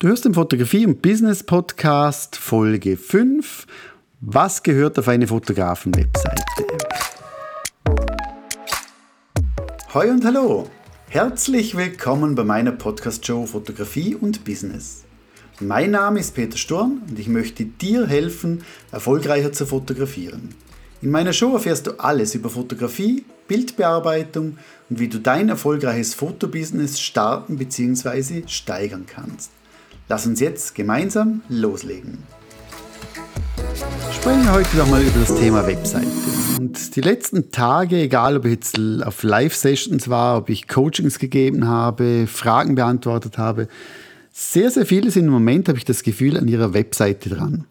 Du hörst den Fotografie- und Business-Podcast Folge 5. Was gehört auf eine Fotografen-Webseite? Hoi und hallo! Herzlich willkommen bei meiner Podcast-Show Fotografie und Business. Mein Name ist Peter Sturm und ich möchte dir helfen, erfolgreicher zu fotografieren. In meiner Show erfährst du alles über Fotografie, Bildbearbeitung und wie du dein erfolgreiches Fotobusiness starten bzw. steigern kannst. Lass uns jetzt gemeinsam loslegen. Sprechen wir heute nochmal über das Thema Webseite. Und die letzten Tage, egal ob ich jetzt auf Live-Sessions war, ob ich Coachings gegeben habe, Fragen beantwortet habe, sehr, sehr viele sind im Moment, habe ich das Gefühl, an ihrer Webseite dran.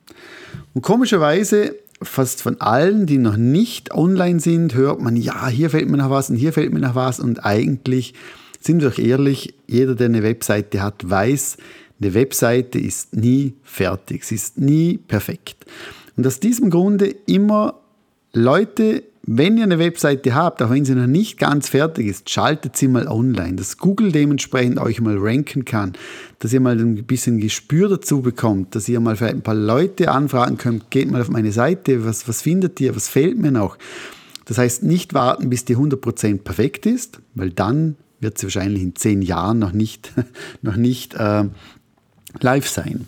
Und komischerweise, fast von allen, die noch nicht online sind, hört man, ja, hier fällt mir noch was und hier fällt mir noch was. Und eigentlich, sind wir doch ehrlich, jeder, der eine Webseite hat, weiß, eine Webseite ist nie fertig, sie ist nie perfekt. Und aus diesem Grunde immer Leute, wenn ihr eine Webseite habt, auch wenn sie noch nicht ganz fertig ist, schaltet sie mal online, dass Google dementsprechend euch mal ranken kann, dass ihr mal ein bisschen Gespür dazu bekommt, dass ihr mal vielleicht ein paar Leute anfragen könnt, geht mal auf meine Seite, was, was findet ihr, was fehlt mir noch. Das heißt, nicht warten, bis die 100% perfekt ist, weil dann wird sie wahrscheinlich in zehn Jahren noch nicht, noch nicht äh, live sein.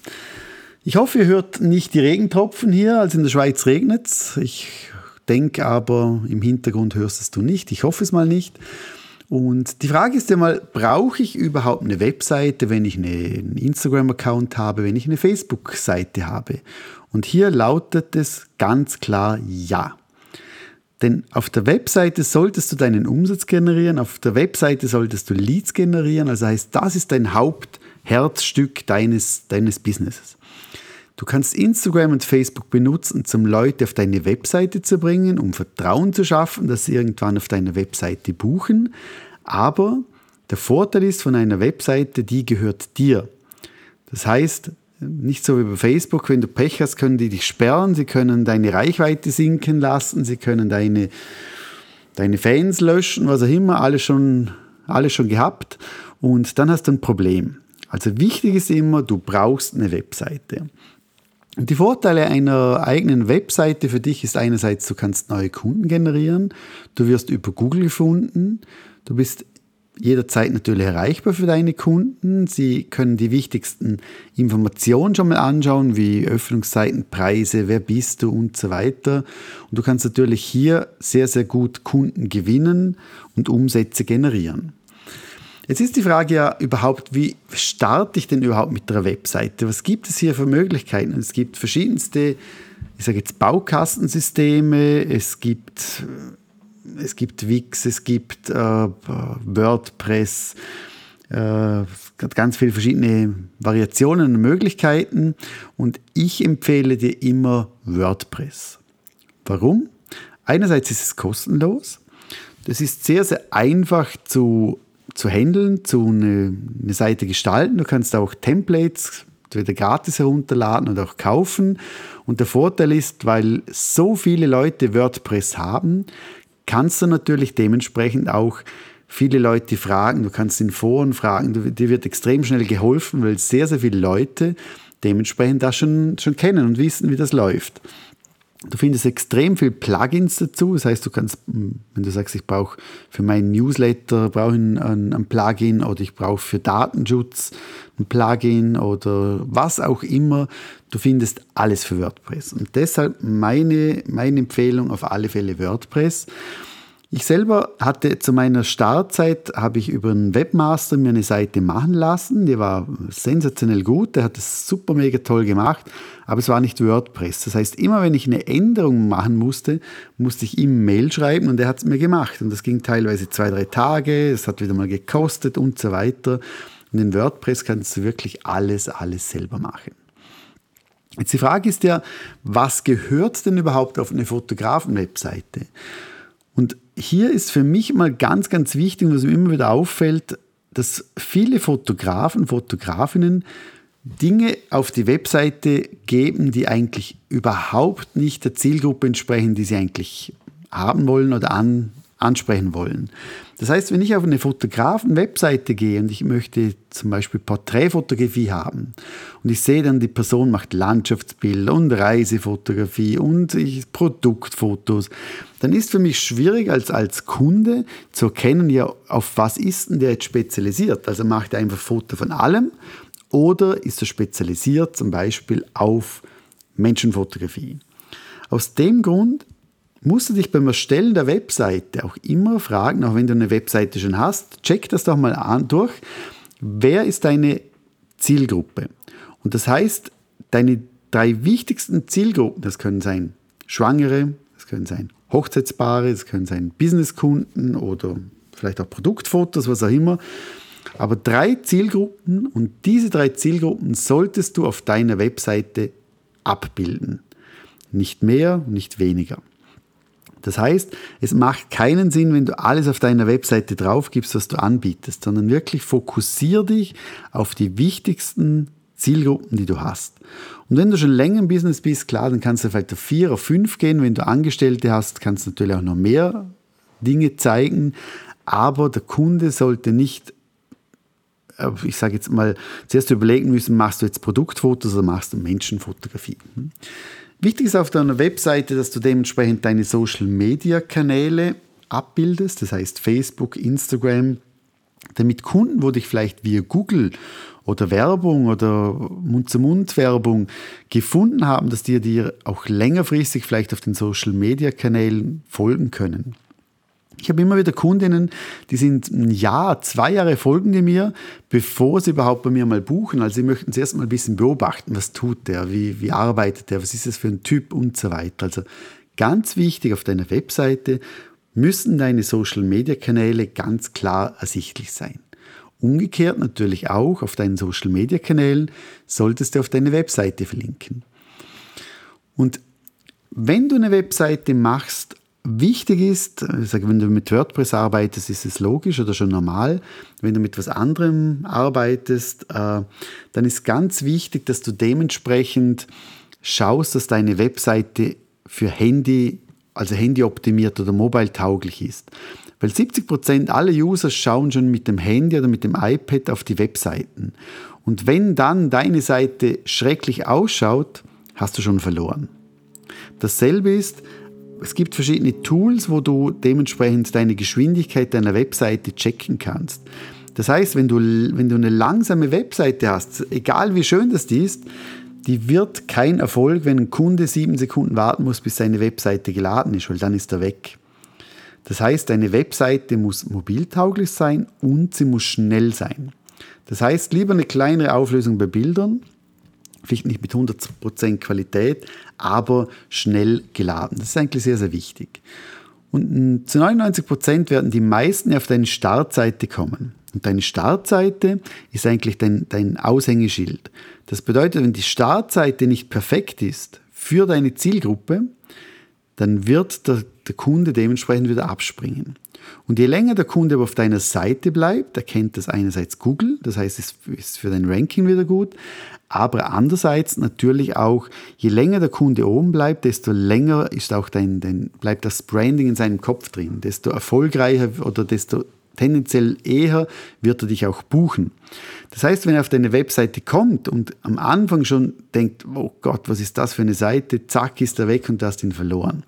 Ich hoffe, ihr hört nicht die Regentropfen hier, als in der Schweiz regnet es. Ich denke aber, im Hintergrund hörst es du nicht. Ich hoffe es mal nicht. Und die Frage ist ja mal, brauche ich überhaupt eine Webseite, wenn ich einen Instagram-Account habe, wenn ich eine Facebook-Seite habe? Und hier lautet es ganz klar ja. Denn auf der Webseite solltest du deinen Umsatz generieren, auf der Webseite solltest du Leads generieren, also heißt, das ist dein Haupt- Herzstück deines, deines Businesses. Du kannst Instagram und Facebook benutzen, um Leute auf deine Webseite zu bringen, um Vertrauen zu schaffen, dass sie irgendwann auf deiner Webseite buchen. Aber der Vorteil ist von einer Webseite, die gehört dir. Das heißt, nicht so wie bei Facebook, wenn du Pech hast, können die dich sperren, sie können deine Reichweite sinken lassen, sie können deine, deine Fans löschen, was auch immer, alles schon, alles schon gehabt. Und dann hast du ein Problem. Also wichtig ist immer, du brauchst eine Webseite. Und die Vorteile einer eigenen Webseite für dich ist einerseits, du kannst neue Kunden generieren, du wirst über Google gefunden, du bist jederzeit natürlich erreichbar für deine Kunden. Sie können die wichtigsten Informationen schon mal anschauen, wie Öffnungszeiten, Preise, wer bist du und so weiter. Und du kannst natürlich hier sehr, sehr gut Kunden gewinnen und Umsätze generieren. Jetzt ist die Frage ja überhaupt, wie starte ich denn überhaupt mit der Webseite? Was gibt es hier für Möglichkeiten? Es gibt verschiedenste, ich sage jetzt Baukastensysteme, es gibt, es gibt Wix, es gibt äh, WordPress, äh, ganz viele verschiedene Variationen und Möglichkeiten und ich empfehle dir immer WordPress. Warum? Einerseits ist es kostenlos. Das ist sehr, sehr einfach zu zu handeln, zu eine, eine Seite gestalten. Du kannst auch Templates entweder gratis herunterladen oder auch kaufen. Und der Vorteil ist, weil so viele Leute WordPress haben, kannst du natürlich dementsprechend auch viele Leute fragen. Du kannst in Foren fragen. Dir wird extrem schnell geholfen, weil sehr, sehr viele Leute dementsprechend das schon, schon kennen und wissen, wie das läuft. Du findest extrem viel Plugins dazu. Das heißt, du kannst, hm, wenn du sagst, ich brauche für meinen Newsletter brauche ein, ein, ein Plugin oder ich brauche für Datenschutz ein Plugin oder was auch immer, du findest alles für WordPress. Und deshalb meine, meine Empfehlung auf alle Fälle WordPress. Ich selber hatte zu meiner Startzeit, habe ich über einen Webmaster mir eine Seite machen lassen. Die war sensationell gut, der hat es super mega toll gemacht, aber es war nicht WordPress. Das heißt, immer wenn ich eine Änderung machen musste, musste ich ihm Mail schreiben und er hat es mir gemacht. Und das ging teilweise zwei, drei Tage, es hat wieder mal gekostet und so weiter. Und in WordPress kannst du wirklich alles, alles selber machen. Jetzt die Frage ist ja, was gehört denn überhaupt auf eine Fotografen-Webseite? Und hier ist für mich mal ganz, ganz wichtig, was mir immer wieder auffällt, dass viele Fotografen, Fotografinnen Dinge auf die Webseite geben, die eigentlich überhaupt nicht der Zielgruppe entsprechen, die sie eigentlich haben wollen oder an, ansprechen wollen. Das heißt, wenn ich auf eine Fotografen-Webseite gehe und ich möchte zum Beispiel Porträtfotografie haben und ich sehe dann, die Person macht Landschaftsbilder und Reisefotografie und ich, Produktfotos, dann ist für mich schwierig als, als Kunde zu erkennen, ja, auf was ist denn der jetzt spezialisiert? Also macht er einfach Foto von allem oder ist er spezialisiert zum Beispiel auf Menschenfotografie? Aus dem Grund musst du dich beim Erstellen der Webseite auch immer fragen, auch wenn du eine Webseite schon hast, check das doch mal an, durch, wer ist deine Zielgruppe? Und das heißt, deine drei wichtigsten Zielgruppen, das können sein Schwangere, das können sein Hochzeitspaare, das können sein Businesskunden oder vielleicht auch Produktfotos, was auch immer. Aber drei Zielgruppen und diese drei Zielgruppen solltest du auf deiner Webseite abbilden. Nicht mehr, nicht weniger. Das heißt, es macht keinen Sinn, wenn du alles auf deiner Webseite drauf gibst, was du anbietest, sondern wirklich fokussier dich auf die wichtigsten Zielgruppen, die du hast. Und wenn du schon länger im Business bist, klar, dann kannst du vielleicht auf vier oder fünf gehen. Wenn du Angestellte hast, kannst du natürlich auch noch mehr Dinge zeigen. Aber der Kunde sollte nicht, äh, ich sage jetzt mal, zuerst überlegen müssen, machst du jetzt Produktfotos oder machst du Menschenfotografie. Wichtig ist auf deiner Webseite, dass du dementsprechend deine Social-Media-Kanäle abbildest, das heißt Facebook, Instagram, damit Kunden, wo dich vielleicht via Google oder Werbung oder Mund-zu-Mund-Werbung gefunden haben, dass die dir auch längerfristig vielleicht auf den Social-Media-Kanälen folgen können. Ich habe immer wieder Kundinnen, die sind ein Jahr, zwei Jahre folgen die mir, bevor sie überhaupt bei mir mal buchen. Also sie möchten zuerst mal ein bisschen beobachten, was tut der, wie, wie arbeitet der, was ist das für ein Typ und so weiter. Also ganz wichtig auf deiner Webseite müssen deine Social-Media-Kanäle ganz klar ersichtlich sein. Umgekehrt natürlich auch auf deinen Social-Media-Kanälen solltest du auf deine Webseite verlinken. Und wenn du eine Webseite machst, Wichtig ist, ich sage, wenn du mit WordPress arbeitest, ist es logisch oder schon normal. Wenn du mit was anderem arbeitest, äh, dann ist ganz wichtig, dass du dementsprechend schaust, dass deine Webseite für Handy, also Handy optimiert oder mobile tauglich ist. Weil 70 Prozent aller User schauen schon mit dem Handy oder mit dem iPad auf die Webseiten. Und wenn dann deine Seite schrecklich ausschaut, hast du schon verloren. Dasselbe ist, es gibt verschiedene Tools, wo du dementsprechend deine Geschwindigkeit deiner Webseite checken kannst. Das heißt, wenn du, wenn du eine langsame Webseite hast, egal wie schön das ist, die wird kein Erfolg, wenn ein Kunde sieben Sekunden warten muss, bis seine Webseite geladen ist, weil dann ist er weg. Das heißt, deine Webseite muss mobiltauglich sein und sie muss schnell sein. Das heißt, lieber eine kleinere Auflösung bei Bildern, vielleicht nicht mit 100% Qualität, aber schnell geladen. Das ist eigentlich sehr, sehr wichtig. Und zu 99% werden die meisten auf deine Startseite kommen. Und deine Startseite ist eigentlich dein, dein Aushängeschild. Das bedeutet, wenn die Startseite nicht perfekt ist für deine Zielgruppe, dann wird der, der Kunde dementsprechend wieder abspringen. Und je länger der Kunde aber auf deiner Seite bleibt, erkennt das einerseits Google, das heißt, es ist für dein Ranking wieder gut, aber andererseits natürlich auch, je länger der Kunde oben bleibt, desto länger ist auch dein, dein, bleibt das Branding in seinem Kopf drin, desto erfolgreicher oder desto tendenziell eher wird er dich auch buchen. Das heißt, wenn er auf deine Webseite kommt und am Anfang schon denkt, oh Gott, was ist das für eine Seite, zack, ist er weg und du hast ihn verloren.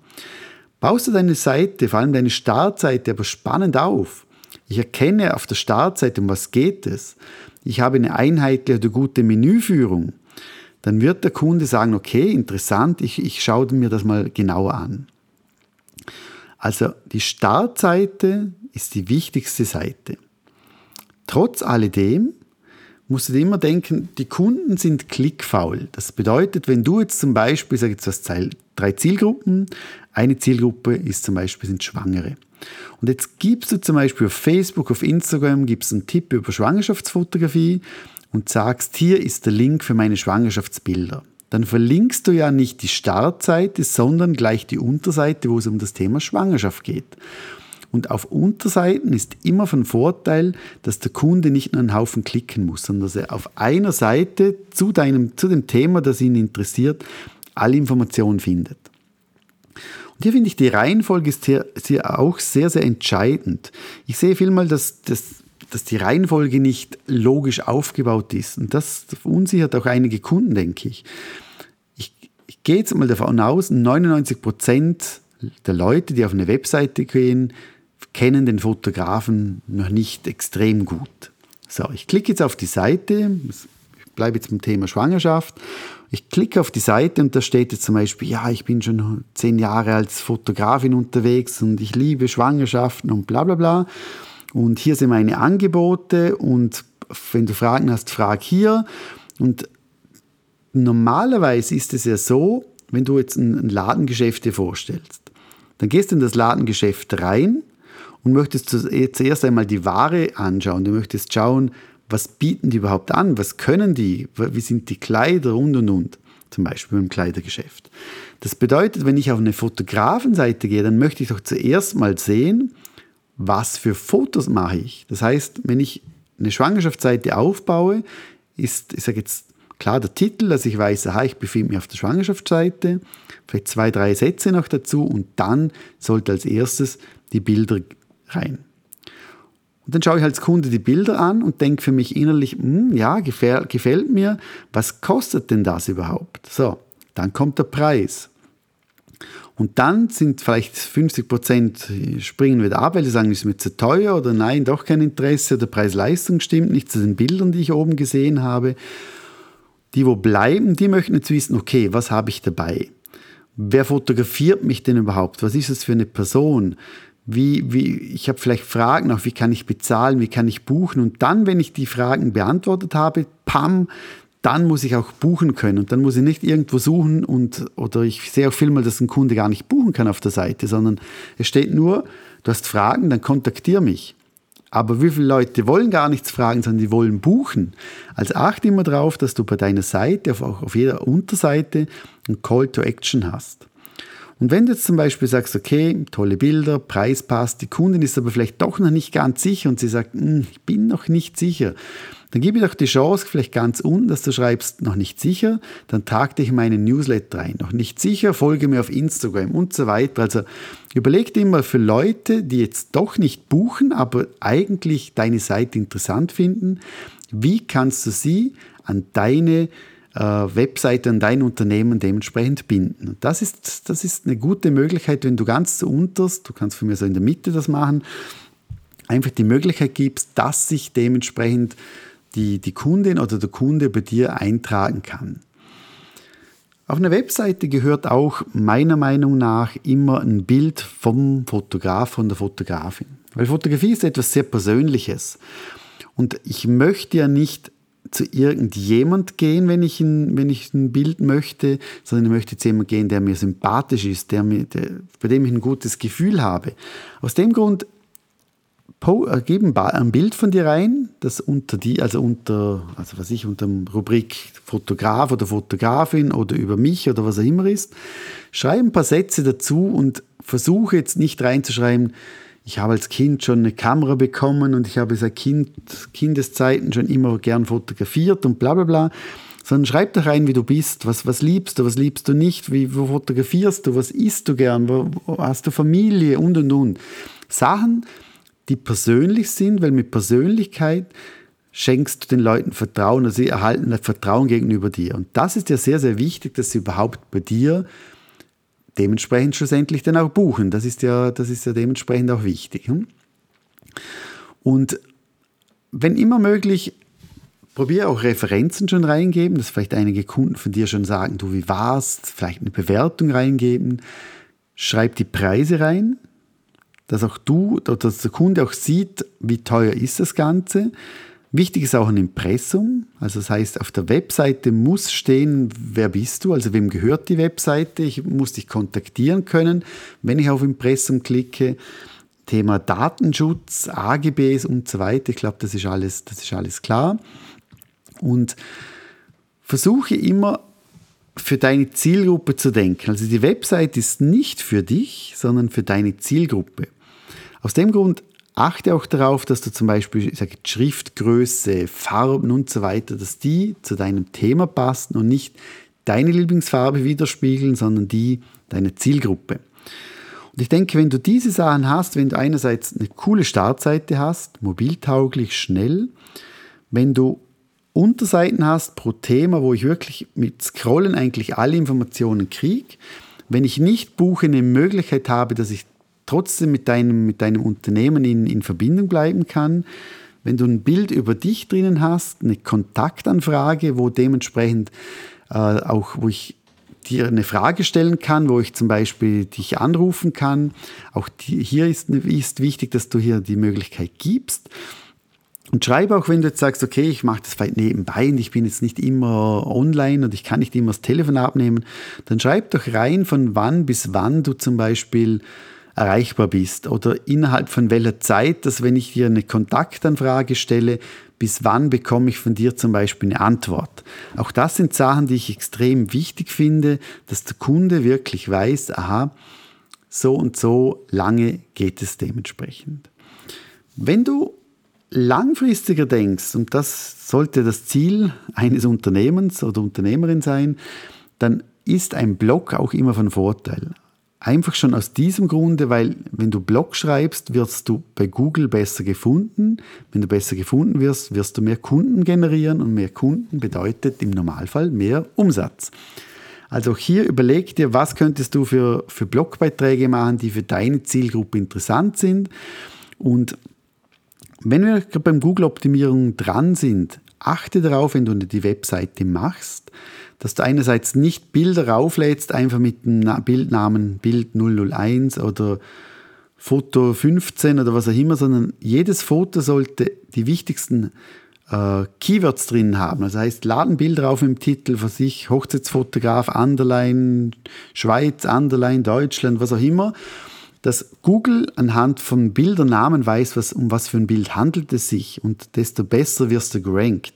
Baust du deine Seite, vor allem deine Startseite, aber spannend auf. Ich erkenne auf der Startseite, um was geht es. Ich habe eine einheitliche oder gute Menüführung. Dann wird der Kunde sagen, okay, interessant, ich, ich schaue mir das mal genauer an. Also die Startseite ist die wichtigste Seite. Trotz alledem musst du immer denken, die Kunden sind klickfaul. Das bedeutet, wenn du jetzt zum Beispiel, sag jetzt was, drei Zielgruppen, eine Zielgruppe ist zum Beispiel sind Schwangere. Und jetzt gibst du zum Beispiel auf Facebook, auf Instagram, gibst einen Tipp über Schwangerschaftsfotografie und sagst, hier ist der Link für meine Schwangerschaftsbilder. Dann verlinkst du ja nicht die Startseite, sondern gleich die Unterseite, wo es um das Thema Schwangerschaft geht. Und auf Unterseiten ist immer von Vorteil, dass der Kunde nicht nur einen Haufen klicken muss, sondern dass er auf einer Seite zu, deinem, zu dem Thema, das ihn interessiert, alle Informationen findet. Und hier finde ich, die Reihenfolge ist hier, ist hier auch sehr, sehr entscheidend. Ich sehe vielmal, dass, dass, dass die Reihenfolge nicht logisch aufgebaut ist. Und das verunsichert auch einige Kunden, denke ich. Ich, ich gehe jetzt mal davon aus, 99 Prozent der Leute, die auf eine Webseite gehen, kennen den Fotografen noch nicht extrem gut. So, ich klicke jetzt auf die Seite, ich bleibe jetzt beim Thema Schwangerschaft. Ich klicke auf die Seite und da steht jetzt zum Beispiel, ja, ich bin schon zehn Jahre als Fotografin unterwegs und ich liebe Schwangerschaften und bla bla bla. Und hier sind meine Angebote und wenn du Fragen hast, frag hier. Und normalerweise ist es ja so, wenn du jetzt ein Ladengeschäft dir vorstellst, dann gehst du in das Ladengeschäft rein und möchtest zuerst einmal die Ware anschauen. Du möchtest schauen, was bieten die überhaupt an, was können die, wie sind die Kleider und und und. Zum Beispiel im Kleidergeschäft. Das bedeutet, wenn ich auf eine Fotografenseite gehe, dann möchte ich doch zuerst mal sehen, was für Fotos mache ich. Das heißt, wenn ich eine Schwangerschaftsseite aufbaue, ist, ich sage jetzt klar der Titel, dass ich weiß, aha, ich befinde mich auf der Schwangerschaftsseite, vielleicht zwei, drei Sätze noch dazu und dann sollte als erstes die Bilder rein. Und dann schaue ich als Kunde die Bilder an und denke für mich innerlich, hm, ja, gefällt, gefällt mir, was kostet denn das überhaupt? So, dann kommt der Preis. Und dann sind vielleicht 50 Prozent springen wieder ab, weil sie sagen, ist mir zu teuer oder nein, doch kein Interesse, der Preis-Leistung stimmt nicht zu den Bildern, die ich oben gesehen habe. Die, wo bleiben, die möchten jetzt wissen, okay, was habe ich dabei? Wer fotografiert mich denn überhaupt? Was ist es für eine Person? Wie, wie, ich habe vielleicht Fragen auch, wie kann ich bezahlen, wie kann ich buchen? Und dann, wenn ich die Fragen beantwortet habe, pam, dann muss ich auch buchen können. Und dann muss ich nicht irgendwo suchen und, oder ich sehe auch viel mal, dass ein Kunde gar nicht buchen kann auf der Seite, sondern es steht nur, du hast Fragen, dann kontaktiere mich. Aber wie viele Leute wollen gar nichts fragen, sondern die wollen buchen? Also achte immer darauf, dass du bei deiner Seite, auch auf jeder Unterseite, ein Call to Action hast. Und wenn du jetzt zum Beispiel sagst, okay, tolle Bilder, Preis passt, die Kundin ist aber vielleicht doch noch nicht ganz sicher und sie sagt, hm, ich bin noch nicht sicher, dann gib mir doch die Chance, vielleicht ganz unten, dass du schreibst, noch nicht sicher, dann trag dich in meinen Newsletter rein. Noch nicht sicher, folge mir auf Instagram und so weiter. Also überleg dir immer für Leute, die jetzt doch nicht buchen, aber eigentlich deine Seite interessant finden, wie kannst du sie an deine Webseite an dein Unternehmen dementsprechend binden. Das ist, das ist eine gute Möglichkeit, wenn du ganz zu unterst, du kannst von mir so in der Mitte das machen, einfach die Möglichkeit gibst, dass sich dementsprechend die, die Kundin oder der Kunde bei dir eintragen kann. Auf einer Webseite gehört auch meiner Meinung nach immer ein Bild vom Fotograf, von der Fotografin. Weil Fotografie ist etwas sehr Persönliches. Und ich möchte ja nicht zu irgendjemand gehen, wenn ich ein, wenn ich ein Bild möchte, sondern ich möchte zu jemandem gehen, der mir sympathisch ist, der mir, der, bei dem ich ein gutes Gefühl habe. Aus dem Grund äh, geben ein Bild von dir rein, das unter die, also unter, also was ich, unter dem Rubrik Fotograf oder Fotografin oder über mich oder was auch immer ist. Schreibe ein paar Sätze dazu und versuche jetzt nicht reinzuschreiben, ich habe als Kind schon eine Kamera bekommen und ich habe seit kind, Kindeszeiten schon immer gern fotografiert und bla bla bla. Sondern schreib doch rein, wie du bist, was, was liebst du, was liebst du nicht, wie, wo fotografierst du, was isst du gern, wo, wo hast du Familie und und und. Sachen, die persönlich sind, weil mit Persönlichkeit schenkst du den Leuten Vertrauen, also sie erhalten Vertrauen gegenüber dir. Und das ist ja sehr, sehr wichtig, dass sie überhaupt bei dir dementsprechend schlussendlich dann auch buchen. Das ist ja, das ist ja dementsprechend auch wichtig. Hm? Und wenn immer möglich, probiere auch Referenzen schon reingeben, dass vielleicht einige Kunden von dir schon sagen, du, wie warst, vielleicht eine Bewertung reingeben. Schreib die Preise rein, dass auch du, dass der Kunde auch sieht, wie teuer ist das Ganze. Wichtig ist auch ein Impressum, also das heißt, auf der Webseite muss stehen, wer bist du, also wem gehört die Webseite, ich muss dich kontaktieren können, wenn ich auf Impressum klicke. Thema Datenschutz, AGBs und so weiter, ich glaube, das ist alles, das ist alles klar. Und versuche immer für deine Zielgruppe zu denken. Also die Webseite ist nicht für dich, sondern für deine Zielgruppe. Aus dem Grund Achte auch darauf, dass du zum Beispiel sage, Schriftgröße, Farben und so weiter, dass die zu deinem Thema passen und nicht deine Lieblingsfarbe widerspiegeln, sondern die deiner Zielgruppe. Und ich denke, wenn du diese Sachen hast, wenn du einerseits eine coole Startseite hast, mobiltauglich, schnell, wenn du Unterseiten hast pro Thema, wo ich wirklich mit Scrollen eigentlich alle Informationen kriege, wenn ich nicht buche, eine Möglichkeit habe, dass ich trotzdem mit deinem, mit deinem Unternehmen in, in Verbindung bleiben kann, wenn du ein Bild über dich drinnen hast, eine Kontaktanfrage, wo dementsprechend äh, auch, wo ich dir eine Frage stellen kann, wo ich zum Beispiel dich anrufen kann. Auch die, hier ist, ist wichtig, dass du hier die Möglichkeit gibst. Und schreibe auch, wenn du jetzt sagst, okay, ich mache das vielleicht nebenbei und ich bin jetzt nicht immer online und ich kann nicht immer das Telefon abnehmen, dann schreib doch rein, von wann bis wann du zum Beispiel erreichbar bist oder innerhalb von welcher Zeit, dass wenn ich dir eine Kontaktanfrage stelle, bis wann bekomme ich von dir zum Beispiel eine Antwort. Auch das sind Sachen, die ich extrem wichtig finde, dass der Kunde wirklich weiß, aha, so und so lange geht es dementsprechend. Wenn du langfristiger denkst, und das sollte das Ziel eines Unternehmens oder Unternehmerin sein, dann ist ein Blog auch immer von Vorteil. Einfach schon aus diesem Grunde, weil wenn du Blog schreibst, wirst du bei Google besser gefunden. Wenn du besser gefunden wirst, wirst du mehr Kunden generieren und mehr Kunden bedeutet im Normalfall mehr Umsatz. Also hier überleg dir, was könntest du für, für Blogbeiträge machen, die für deine Zielgruppe interessant sind. Und wenn wir beim Google-Optimierung dran sind, achte darauf, wenn du die Webseite machst, dass du einerseits nicht Bilder rauflädst, einfach mit dem Bildnamen Bild 001 oder Foto 15 oder was auch immer, sondern jedes Foto sollte die wichtigsten äh, Keywords drin haben. Das heißt, laden Bilder auf im Titel für sich, Hochzeitsfotograf, Underline, Schweiz, Underline, Deutschland, was auch immer. Dass Google anhand von Bildernamen weiß, was, um was für ein Bild handelt es sich und desto besser wirst du gerankt.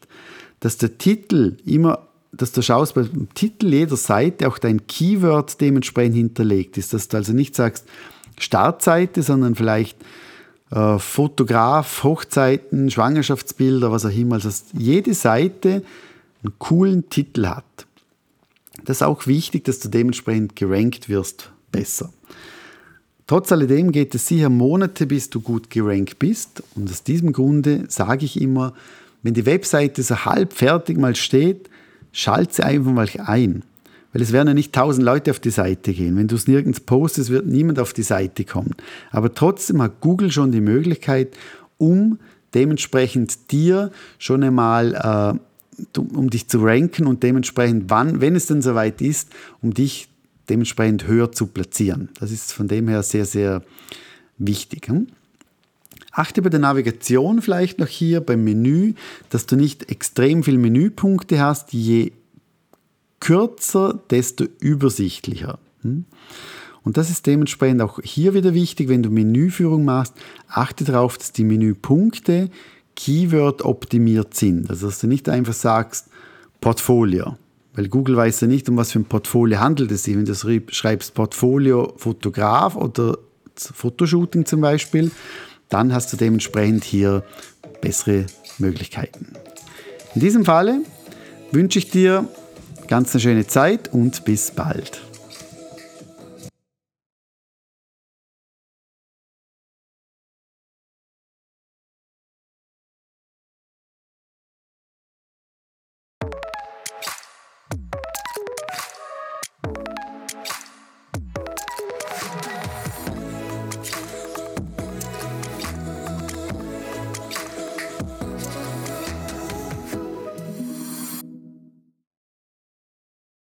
Dass der Titel immer dass du schaust, beim Titel jeder Seite auch dein Keyword dementsprechend hinterlegt ist. Dass du also nicht sagst Startseite, sondern vielleicht äh, Fotograf, Hochzeiten, Schwangerschaftsbilder, was auch immer. Also dass jede Seite einen coolen Titel hat. Das ist auch wichtig, dass du dementsprechend gerankt wirst besser. Trotz alledem geht es sicher Monate, bis du gut gerankt bist. Und aus diesem Grunde sage ich immer, wenn die Webseite so halb fertig mal steht, Schalt sie einfach mal ein. Weil es werden ja nicht tausend Leute auf die Seite gehen. Wenn du es nirgends postest, wird niemand auf die Seite kommen. Aber trotzdem hat Google schon die Möglichkeit, um dementsprechend dir schon einmal, äh, um dich zu ranken und dementsprechend, wann, wenn es denn soweit ist, um dich dementsprechend höher zu platzieren. Das ist von dem her sehr, sehr wichtig. Hm? Achte bei der Navigation vielleicht noch hier beim Menü, dass du nicht extrem viele Menüpunkte hast. Je kürzer, desto übersichtlicher. Hm? Und das ist dementsprechend auch hier wieder wichtig, wenn du Menüführung machst, achte darauf, dass die Menüpunkte Keyword optimiert sind. Also dass du nicht einfach sagst Portfolio, weil Google weiß ja nicht, um was für ein Portfolio handelt es sich. Wenn du schreibst Portfolio Fotograf oder Fotoshooting zum Beispiel, dann hast du dementsprechend hier bessere Möglichkeiten. In diesem Falle wünsche ich dir ganz eine schöne Zeit und bis bald.